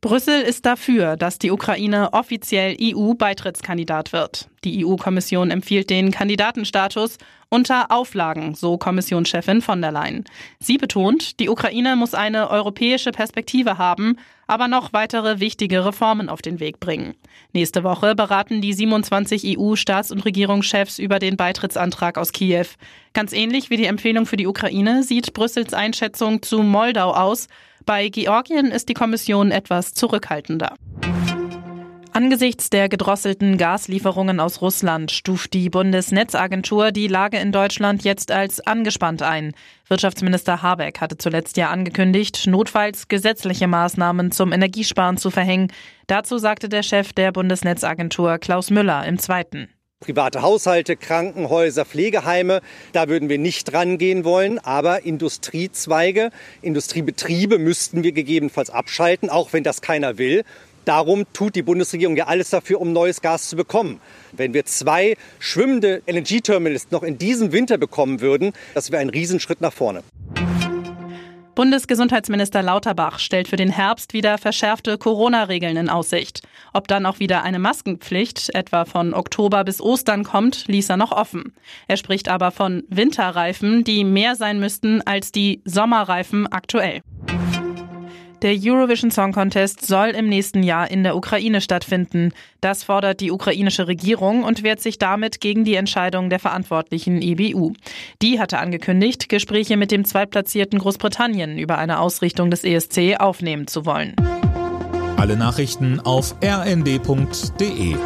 Brüssel ist dafür, dass die Ukraine offiziell EU-Beitrittskandidat wird. Die EU-Kommission empfiehlt den Kandidatenstatus unter Auflagen, so Kommissionschefin von der Leyen. Sie betont, die Ukraine muss eine europäische Perspektive haben, aber noch weitere wichtige Reformen auf den Weg bringen. Nächste Woche beraten die 27 EU-Staats- und Regierungschefs über den Beitrittsantrag aus Kiew. Ganz ähnlich wie die Empfehlung für die Ukraine sieht Brüssels Einschätzung zu Moldau aus. Bei Georgien ist die Kommission etwas zurückhaltender. Angesichts der gedrosselten Gaslieferungen aus Russland stuft die Bundesnetzagentur die Lage in Deutschland jetzt als angespannt ein. Wirtschaftsminister Habeck hatte zuletzt ja angekündigt, notfalls gesetzliche Maßnahmen zum Energiesparen zu verhängen. Dazu sagte der Chef der Bundesnetzagentur Klaus Müller im Zweiten. Private Haushalte, Krankenhäuser, Pflegeheime, da würden wir nicht rangehen wollen. Aber Industriezweige, Industriebetriebe müssten wir gegebenenfalls abschalten, auch wenn das keiner will. Darum tut die Bundesregierung ja alles dafür, um neues Gas zu bekommen. Wenn wir zwei schwimmende LNG-Terminals noch in diesem Winter bekommen würden, das wäre ein Riesenschritt nach vorne. Bundesgesundheitsminister Lauterbach stellt für den Herbst wieder verschärfte Corona-Regeln in Aussicht. Ob dann auch wieder eine Maskenpflicht, etwa von Oktober bis Ostern kommt, ließ er noch offen. Er spricht aber von Winterreifen, die mehr sein müssten als die Sommerreifen aktuell. Der Eurovision Song Contest soll im nächsten Jahr in der Ukraine stattfinden. Das fordert die ukrainische Regierung und wehrt sich damit gegen die Entscheidung der verantwortlichen EBU. Die hatte angekündigt, Gespräche mit dem zweitplatzierten Großbritannien über eine Ausrichtung des ESC aufnehmen zu wollen. Alle Nachrichten auf rnd.de